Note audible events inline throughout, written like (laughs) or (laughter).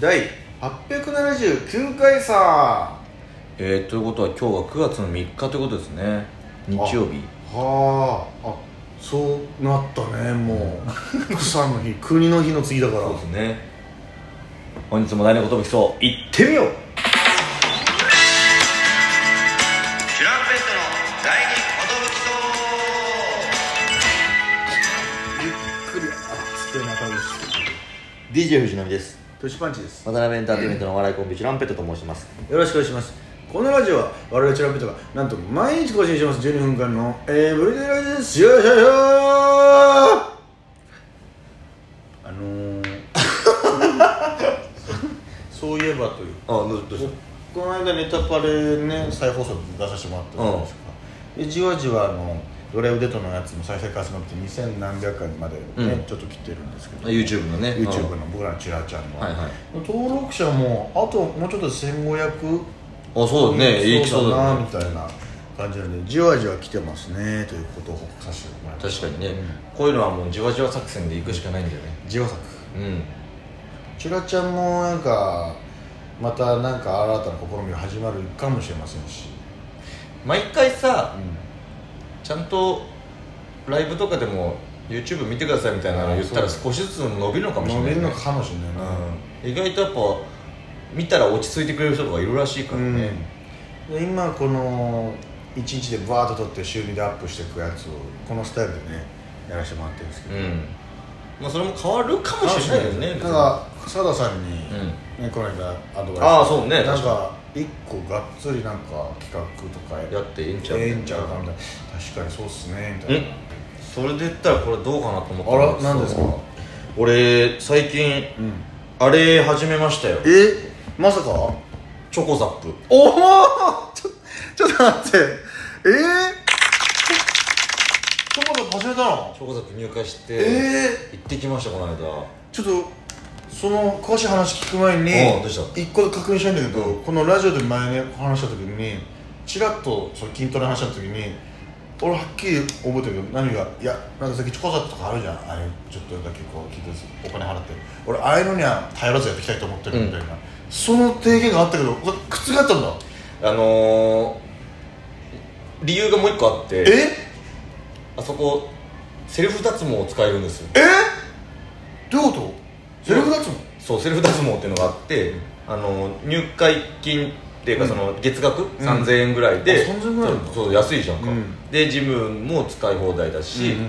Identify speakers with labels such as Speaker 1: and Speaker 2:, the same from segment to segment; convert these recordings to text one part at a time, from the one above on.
Speaker 1: 第879回さ。
Speaker 2: えー、ということは今日は9月の3日ということですね。日曜日。
Speaker 1: はああそうなったねもう。(laughs) 草の日国の日の次だから。
Speaker 2: そうですね。本日も第二言武器そう。行ってみよう。
Speaker 3: チュランペットの第二
Speaker 1: ゆっくりあ机中です
Speaker 2: DJ 藤波です
Speaker 1: トシパンチです。
Speaker 2: 渡辺エンターテインメントのお笑いコンビチュランペットと申します。
Speaker 1: よろしくお願いします。このラジオは我々チュランペットがなんと毎日更新します。12分間のエブリデイラジオです。よいしょよいしょあのー、(laughs) そういえばという。
Speaker 2: あどうし
Speaker 1: この間ネタパレね再放送出させてもらったじゃないですか、でじわじわあのドライブデートのやつも再生回数伸びて2000何百回までね、
Speaker 2: うん。
Speaker 1: ちょっと切ってるんですけど。
Speaker 2: YouTube のね。
Speaker 1: YouTube の僕らのチラちゃんの、
Speaker 2: はいはい。
Speaker 1: 登録者もあともうちょっとで1500
Speaker 2: あそうだね。いいきそうだね。
Speaker 1: なみたいな感じなんでじわじわ来てますねということを報告させてもらいました。
Speaker 2: 確かにね、
Speaker 1: うん
Speaker 2: こういうのはもうじわじわ作戦で行くしかないんだよね。
Speaker 1: じわ作
Speaker 2: うん。
Speaker 1: チラちゃんもなんかまたなんか新たな試みが始まるかもしれませんし、
Speaker 2: 毎回さ
Speaker 1: う
Speaker 2: ちゃんとライブとかでも YouTube 見てくださいみたいなの言ったら少しずつ伸びるのかもしれ
Speaker 1: 伸
Speaker 2: ない、ね、
Speaker 1: びるのかもしれないね、
Speaker 2: うん、意外とやっぱ見たら落ち着いてくれる人とかいるらしいからね、
Speaker 1: で今この1日でバーッと撮って週2でアップしていくやつをこのスタイルでねやらせてもらってるんですけど、
Speaker 2: うん。まあそれも変わるかもしれないよね
Speaker 1: ただ佐田さんに、
Speaker 2: う
Speaker 1: ね、この間アドバイス。
Speaker 2: ああそうね
Speaker 1: なか一個がっつりなんか企画とか
Speaker 2: やっていいんちゃう
Speaker 1: ええんちゃうかみたいな。確かにそうっすねみたい
Speaker 2: ん
Speaker 1: な
Speaker 2: それで言ったらこれどうかなと思った
Speaker 1: あら何ですか？
Speaker 2: 俺最近
Speaker 1: うん。
Speaker 2: あれ始めましたよ。
Speaker 1: え？まさか？
Speaker 2: チョコザップ。
Speaker 1: おお (laughs) ちょちょっと待って。え？ー、チョコザ始めたの？
Speaker 2: チョコザップ入会して、
Speaker 1: え
Speaker 2: 行ってきましたこの間。
Speaker 1: ちょっとその詳しい話聞く前に
Speaker 2: おうどうした？
Speaker 1: 一個で確認したいんだけど、このラジオで前ね話した時にちらっとその筋トレの話した時に俺はっきり覚えてるけど何がいやなんかさっきチョコザップとかあるじゃんあれちょっとだけこう聞いてお金払って。俺ああいうのには頼らずやっていきたいと思ってるみたいな、その提言があったけどそれ覆ったんだ
Speaker 2: あのー、理由がもう一個あって
Speaker 1: え？
Speaker 2: あそこセルフ脱毛を使えるんですよ。
Speaker 1: え？どういうこと？セルフ脱毛？
Speaker 2: そうセルフ脱毛っていうのがあって、あの入会金っていうか
Speaker 1: うん。
Speaker 2: その月額？3000円ぐらいで、
Speaker 1: あ3000円ぐらい
Speaker 2: そう安いじゃんか、
Speaker 1: うん。
Speaker 2: でジムも使い放題だし、
Speaker 1: うん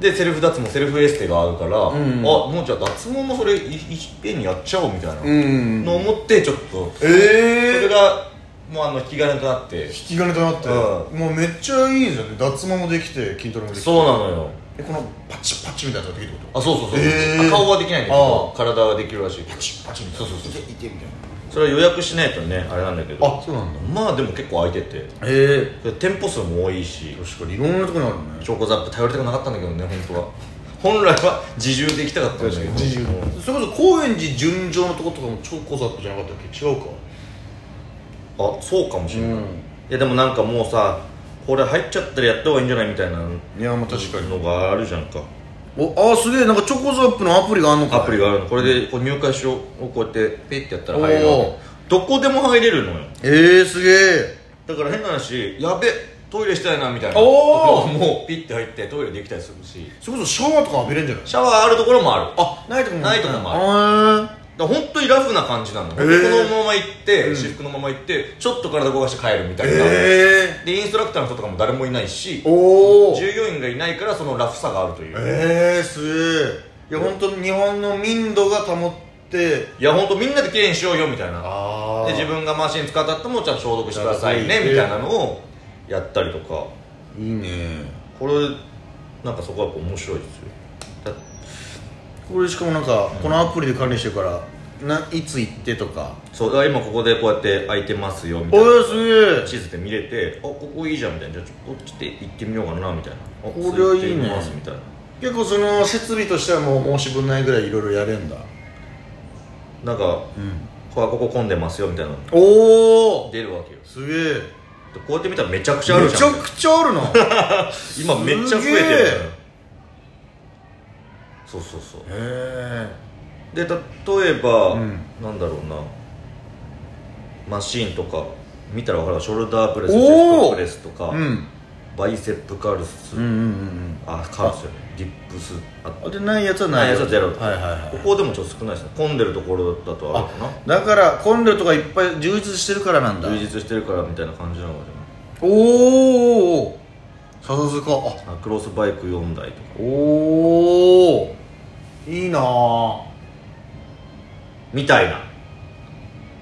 Speaker 2: でセルフ脱毛セルフエステがあるから、
Speaker 1: ん
Speaker 2: あもうじゃあ脱毛もそれいいっぺんにやっちゃおうみたいな
Speaker 1: うん
Speaker 2: のを思ってちょっと、
Speaker 1: え
Speaker 2: それ
Speaker 1: え
Speaker 2: がもうあの引き金となって。
Speaker 1: 引き金となって、
Speaker 2: う
Speaker 1: もうめっちゃいいですよね。脱毛もできて筋トレもできて。
Speaker 2: そうなのよ
Speaker 1: えこのパチパチみたいなのができるってこと？
Speaker 2: あそうそうそう、
Speaker 1: へー。
Speaker 2: 顔はできないんだけど
Speaker 1: あ
Speaker 2: 体はできるらしい。
Speaker 1: パチパチみたいな。
Speaker 2: そうそうそう。
Speaker 1: いみたい
Speaker 2: それは予約しないとねあれなんだけど。
Speaker 1: なあそうなんだ。
Speaker 2: まあでも結構空いてて。
Speaker 1: ええ
Speaker 2: で店舗数も多いし。
Speaker 1: 確かにいろんなところにあるね。
Speaker 2: チョコザップ頼りたくなかったんだけどね本当は。本来は自重で行きたかったんだけど。
Speaker 1: 自由
Speaker 2: うん。
Speaker 1: それこそ高円寺純情のとことかも超コザップじゃなかったっけ？違うか。
Speaker 2: あそうかもしれない、
Speaker 1: うん。
Speaker 2: いやでもなんかもうさこれ入っちゃったらやった方がいいんじゃないみたいない
Speaker 1: やまあ確かに
Speaker 2: のがあるじゃんか。
Speaker 1: おあすげえ。なんかチョコザップのアプリがあんのか
Speaker 2: アプリがあるのこれでこう入会しようこうやってペッてやったら入るわ
Speaker 1: おー。
Speaker 2: けどこでも入れるのよ。
Speaker 1: ええすげえ。
Speaker 2: だから変な話やべトイレしたいなみたいな。
Speaker 1: おー。
Speaker 2: もうピッて入ってトイレできたりするし。
Speaker 1: それこそシャワーとか浴びれんじゃない？
Speaker 2: シャワーあるところもある。
Speaker 1: あないとこも
Speaker 2: ないとこも
Speaker 1: ある
Speaker 2: ら本当にラフな感じなの、
Speaker 1: ー。
Speaker 2: このまま行って、
Speaker 1: うん。
Speaker 2: 私服のまま行ってちょっと体動かして帰るみたいな、
Speaker 1: ええ
Speaker 2: でインストラクターの人とかも誰もいないし
Speaker 1: おお
Speaker 2: 従業員がいないからそのラフさがあるという、
Speaker 1: ええすげえいや本当に日本の民度が保って
Speaker 2: いや本当みんなで綺麗にしようよみたいな。
Speaker 1: あ
Speaker 2: で自分がマシン使ったってもちゃんと消毒してくださいねみたいなのをやったりとか。
Speaker 1: いいね。
Speaker 2: これなんかそこはやっぱ面白いですよ。だ
Speaker 1: これしかもなんかこのアプリで管理してるからないつ行ってとか。
Speaker 2: そうだから今ここでこうやって空いてますよみたいな。
Speaker 1: おいすげえ。
Speaker 2: 地図で見れてあここいいじゃんみたいな。じゃあちょっとこっちで行ってみようかなみたいな。あ
Speaker 1: これはいいね。
Speaker 2: みたいな
Speaker 1: 結構その設備としてはもう申し分ないぐらいいろいろやれんだ。
Speaker 2: なんか、こここ混んでますよみたいな。の
Speaker 1: おお
Speaker 2: 出るわけよ。
Speaker 1: すげえ。
Speaker 2: でこうやって見たらめちゃくちゃある
Speaker 1: めちゃ
Speaker 2: じゃん
Speaker 1: くちゃあるな。(laughs)
Speaker 2: 今めっちゃ増えてるそうそうそう。
Speaker 1: へえ
Speaker 2: で例えば、
Speaker 1: うん。
Speaker 2: なんだろうな。マシーンとか見たら分かるショルダープレスチェストプレスとか、
Speaker 1: うん。
Speaker 2: バイセップカルス、
Speaker 1: うんうんうん
Speaker 2: あカルスよね。ディップス。あ
Speaker 1: うんでないやつはない。
Speaker 2: やつはゼロ
Speaker 1: はいはいはい。
Speaker 2: ここでもちょっと少ないですね。混んでるところだとあるかな。
Speaker 1: だから混んでるとかいっぱい充実してるからなんだ。
Speaker 2: 充実してるからみたいな感じなのか
Speaker 1: おおさすがあ
Speaker 2: じゃないあ。クロスバイク4台とか。
Speaker 1: おおいいなあ
Speaker 2: みたいな。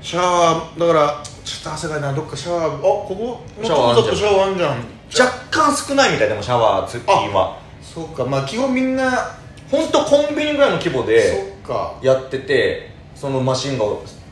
Speaker 1: シャワーだからちょっと汗かい。などっかシャワーあここ？
Speaker 2: シャワーあんじゃん。
Speaker 1: シャワーあんじゃん。
Speaker 2: 若干少ないみたいでもシャワー付近は。
Speaker 1: そうか。まあ基本みんな
Speaker 2: 本当コンビニぐらいの規模でやっててそのマシンが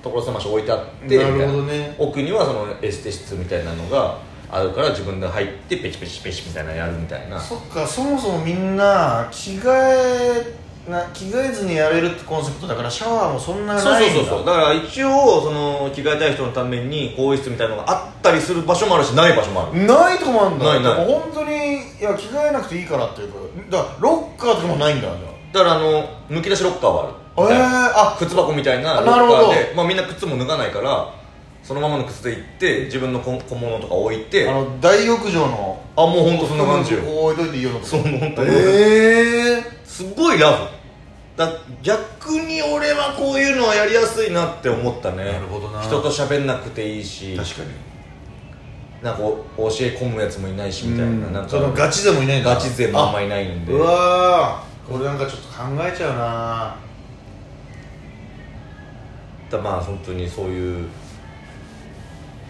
Speaker 2: 所狭し置いてあって
Speaker 1: なるほどね。
Speaker 2: 奥にはそのエステ室みたいなのがあるから自分で入ってペチペチペチみたいなのやるみたいな。
Speaker 1: そっか。そもそもみんな着替えな着替えずにやれるってコンセプトだからシャワーもそんなないんだ。
Speaker 2: そうそうそう。だから一応その着替えたい人のために更衣室みたいなのがあったりする場所もあるしない場所もある。
Speaker 1: ないとこもあるんだ。
Speaker 2: ないない。
Speaker 1: でも本当にいや着替えなくていいからっていうかだからロッカーとかもないんだじゃ
Speaker 2: だからあのむき出しロッカーはある。
Speaker 1: あえー、あ。
Speaker 2: 靴箱みたいなロッカ
Speaker 1: あなるほど。
Speaker 2: ーで、まあ、みんな靴も脱がないからそのままの靴で行って自分の小小物とか置いてあ
Speaker 1: あの大浴場の
Speaker 2: もう本当そんな感じよ。
Speaker 1: 置いといていいような
Speaker 2: そう本当に
Speaker 1: ええ
Speaker 2: すごいラフだ逆に俺はこういうのはやりやすいなって思ったね。
Speaker 1: なるほどな。
Speaker 2: 人と喋んなくていいし。
Speaker 1: 確かに。
Speaker 2: なんか教え込むやつもいないしみたいな,、なんか
Speaker 1: そのガチ勢もいないんだ。
Speaker 2: ガチ勢もあんまいないんで。
Speaker 1: うわー。これなんかちょっと考えちゃうな。
Speaker 2: だまあ本当にそういう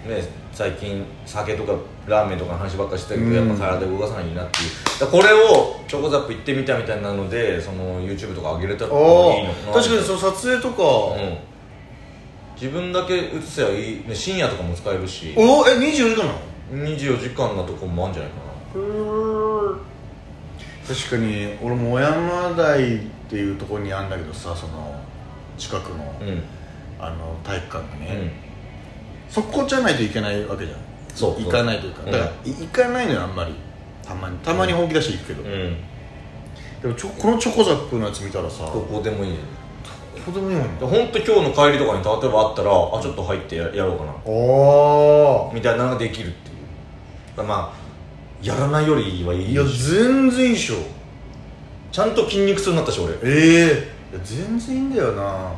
Speaker 2: ね最近酒とかラーメンとかの話ばっかりしてたけど、
Speaker 1: うん。
Speaker 2: やっぱ体動かさないなっていう。だこれをチョコザップ行ってみたみたいなのでその YouTube とか上げれたらいい
Speaker 1: お
Speaker 2: の
Speaker 1: お確かにその撮影とか、
Speaker 2: うん。自分だけ映せばいい、ね、深夜とかも使えるし。
Speaker 1: おおえ24時間なの
Speaker 2: ？24時間なとこもあるんじゃないか
Speaker 1: 確かに俺も小山台っていうところにあるんだけどさその近くの,、
Speaker 2: なうん。
Speaker 1: あの体育館がね、
Speaker 2: うん
Speaker 1: そこじゃないといけないわけじゃん。
Speaker 2: そう。
Speaker 1: 行かないというか、
Speaker 2: うん。
Speaker 1: だからい行かないのよあんまり。たまに。たまに本気出して行くけど、
Speaker 2: うん。
Speaker 1: でもちょこのチョコザップのやつ見たらさ
Speaker 2: どこでもいいよ
Speaker 1: どこでもいいもんね
Speaker 2: 本当今日の帰りとかに例えばあったらあちょっと入ってややろうかな。
Speaker 1: お
Speaker 2: みたいなのができるっていう。まあやらないよりはいい。
Speaker 1: いや全然いいでしょ。
Speaker 2: ちゃんと筋肉痛になったし俺。
Speaker 1: ええいや全然いいんだよな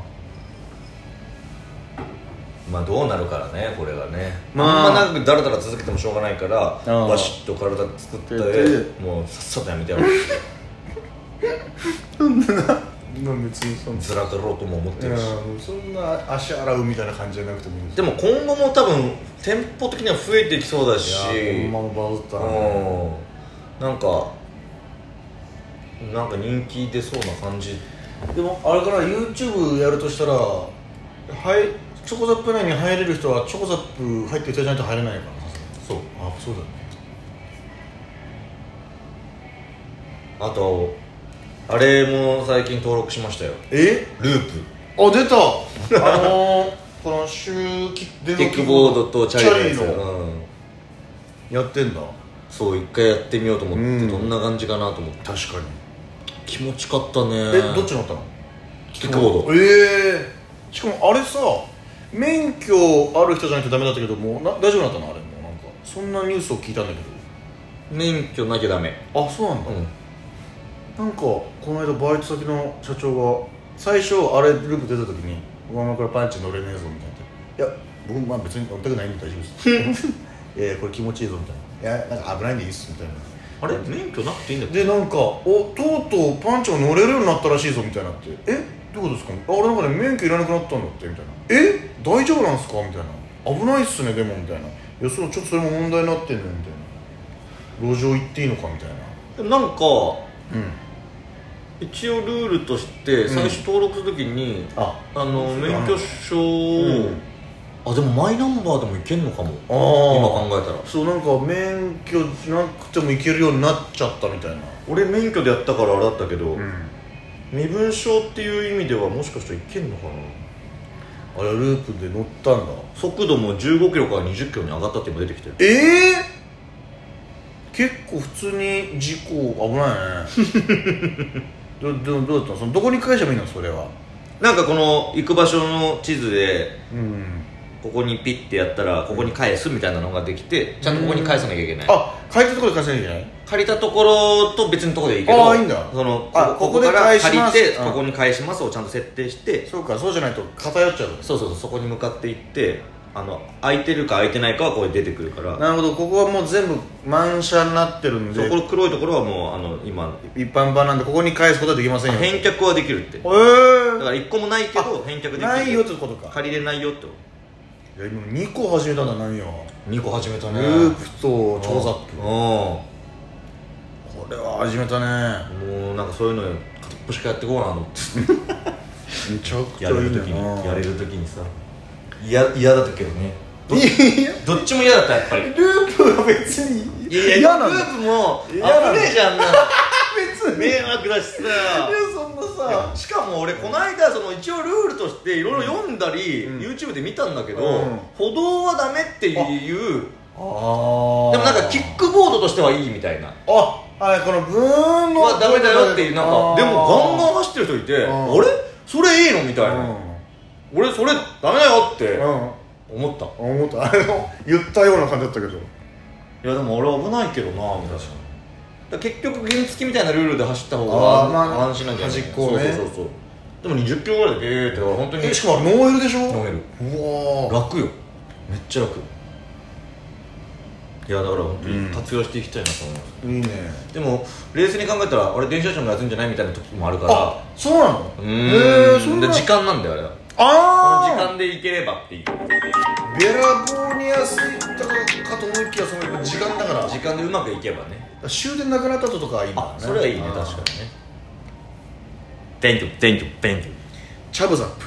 Speaker 2: まあどうなるからねこれがね、
Speaker 1: まあ。
Speaker 2: あんま長くだらだら続けてもしょうがないから
Speaker 1: ああ。
Speaker 2: バシッと体作って
Speaker 1: で
Speaker 2: もうさっさとやめてやろう。(laughs)
Speaker 1: まあ別にそん
Speaker 2: ずらかろうとも思ってるし。
Speaker 1: そんな足洗うみたいな感じじゃなくてもいい
Speaker 2: でも今後も多分店舗的には増えていきそうだし。
Speaker 1: いやほんまもバズったな
Speaker 2: うん。なんかなんか人気出そうな感じ。
Speaker 1: でもあれから YouTube やるとしたらはいチョコザップ内に入れる人はチョコザップ入っていただいないと入れないから。
Speaker 2: そう。
Speaker 1: あそうだね。
Speaker 2: あとあれも最近登録しましたよ。
Speaker 1: え？
Speaker 2: ループ。
Speaker 1: あ出た。あのー、(laughs) このシューキ
Speaker 2: ックボードとチャリのやつ。
Speaker 1: チャリの。
Speaker 2: うん。
Speaker 1: やってんだ。
Speaker 2: そう一回やってみようと思って、
Speaker 1: うん。
Speaker 2: どんな感じかなと思って。
Speaker 1: 確かに。
Speaker 2: 気持ちかったね。
Speaker 1: えどっち乗ったの？
Speaker 2: キックボード。
Speaker 1: ええしかもあれさ免許ある人じゃないとダメだったけどもうな大丈夫だったの？あれもうなんか。そんなニュースを聞いたんだけ
Speaker 2: 免許なきゃダメ。
Speaker 1: どあそうなんだ、
Speaker 2: うん。
Speaker 1: なんかこの間バイト先の社長が最初あれループ出た時に「お前これパンチ乗れねえぞ」みたいな「いや僕まあ別に乗りたくないんで大丈夫です」(laughs)「いやいやこれ気持ちいいぞ」みたいな「いやなんか危ないんでいいっす」みたいな。
Speaker 2: あれ？免許なくていいんだっけ？
Speaker 1: でなんか「おとうとうパンチが乗れるようになったらしいぞ」みたいになって「え？どういうことですか?」あ俺なんかね免許いらなくなったんだって」みたいな「え？大丈夫なんすか?」みたいな「危ないっすねでも」みたいな「いやそうちょっとそれも問題になってんねん」みたいな。路上行っていいのか？みたいな。
Speaker 2: なんか
Speaker 1: うん。
Speaker 2: 一応ルールとして最初登録するときに、
Speaker 1: あ。
Speaker 2: あの免許証を、
Speaker 1: うん。
Speaker 2: あでもマイナンバーでもいけんのかも。今考えたら。
Speaker 1: そうなんか免許なくても行けるようになっちゃったみたいな。
Speaker 2: 俺免許でやったからあれだったけど、
Speaker 1: ん。
Speaker 2: 身分証っていう意味ではもしかしたらいけんのかな？
Speaker 1: あれループで乗ったんだ。
Speaker 2: 速度も15キロから20キロに上がったって今出てきてる。
Speaker 1: ええ結構普通に事故危ないね。(laughs) どどどうだった？のそのどこに返せばいいの？それは。
Speaker 2: なんかこの行く場所の地図で
Speaker 1: うん。
Speaker 2: ここにピッてやったらここに返すみたいなのができてちゃんとここに返さなきゃいけない。
Speaker 1: あ借りたところで貸せないんじゃない？
Speaker 2: 借りたところと別のところでいいけど
Speaker 1: あーいいんだ。
Speaker 2: その
Speaker 1: あここで
Speaker 2: ここから
Speaker 1: 返します。
Speaker 2: 借りて
Speaker 1: うん。
Speaker 2: ここに返しますをちゃんと設定して。
Speaker 1: そうかそうじゃないと偏っちゃう
Speaker 2: そうそうそうそこに向かっていってあの空いてるか空いてないかはここで出てくるから。
Speaker 1: なるほどここはもう全部満車になってるんで。
Speaker 2: そこ黒いところはもうあの今
Speaker 1: 一般版なんでここに返すことはできませんよ。
Speaker 2: 返却はできるって。
Speaker 1: え
Speaker 2: だ
Speaker 1: ー
Speaker 2: から1個もないけど返却できる
Speaker 1: ないよってことか。
Speaker 2: 借りれないよって
Speaker 1: いや今2個始めたんだ何よ
Speaker 2: 2個始めた
Speaker 1: ル
Speaker 2: ね
Speaker 1: ープと超ザップ
Speaker 2: う
Speaker 1: これは始めたね。
Speaker 2: んもうなんかそういうの片っぽしかやってこうなと思って。
Speaker 1: めちゃくちゃ
Speaker 2: やれる
Speaker 1: いい
Speaker 2: 時にやれ
Speaker 1: る
Speaker 2: る時にさ。嫌嫌だったけどね。
Speaker 1: いや
Speaker 2: どっちも嫌だったやっぱり。
Speaker 1: ループは別に
Speaker 2: いやいやループも危ねえじゃんな。
Speaker 1: 別に。いや
Speaker 2: 迷惑だしさ。
Speaker 1: そんなさ。
Speaker 2: しかも俺この間その一応ルールとしていろいろ読んだり、
Speaker 1: うん。
Speaker 2: YouTube で見たんだけど、
Speaker 1: うん。
Speaker 2: 歩道はダメっていうでもなんかキックボードとしてはいいみたいな。
Speaker 1: あはいこのブーンの
Speaker 2: はダメだよっていうなんかでもガンガン
Speaker 1: ン
Speaker 2: 走ってる人いて
Speaker 1: うん。
Speaker 2: あれ？それいいのみたいな、
Speaker 1: うん。
Speaker 2: 俺それダメだよって
Speaker 1: うん。
Speaker 2: 思った、
Speaker 1: 思った。あの言ったような感じだったけど。
Speaker 2: いやでも俺危ないけどなみたいな。結局原付みたいなルールで走った方が安心なんじゃない？
Speaker 1: 端っこをね。
Speaker 2: そうそうそうそう。でも20キロぐらいでゲーって本当に
Speaker 1: えしかもあれノーエルでしょ？
Speaker 2: ノーエル。
Speaker 1: うわー。
Speaker 2: 楽よ。めっちゃ楽いやだから本当
Speaker 1: うん。
Speaker 2: に活用していきたいなと思います、
Speaker 1: いいね。
Speaker 2: でも冷静に考えたら俺電車賃も安いんじゃないみたいな時もあるから。
Speaker 1: あそうなの？
Speaker 2: う
Speaker 1: へ
Speaker 2: ーん
Speaker 1: えそんな。
Speaker 2: で時間なんだよあれは。この
Speaker 1: あ
Speaker 2: 時間で行ければっていう
Speaker 1: ベラボーに安いったかと思いきやその時間だから。
Speaker 2: 時間でうまくいけばね。
Speaker 1: 終電なくなった後とかはいいんだね。
Speaker 2: あそれはいいね確かにね。Thank you, thank you, thank you
Speaker 1: チャブザップ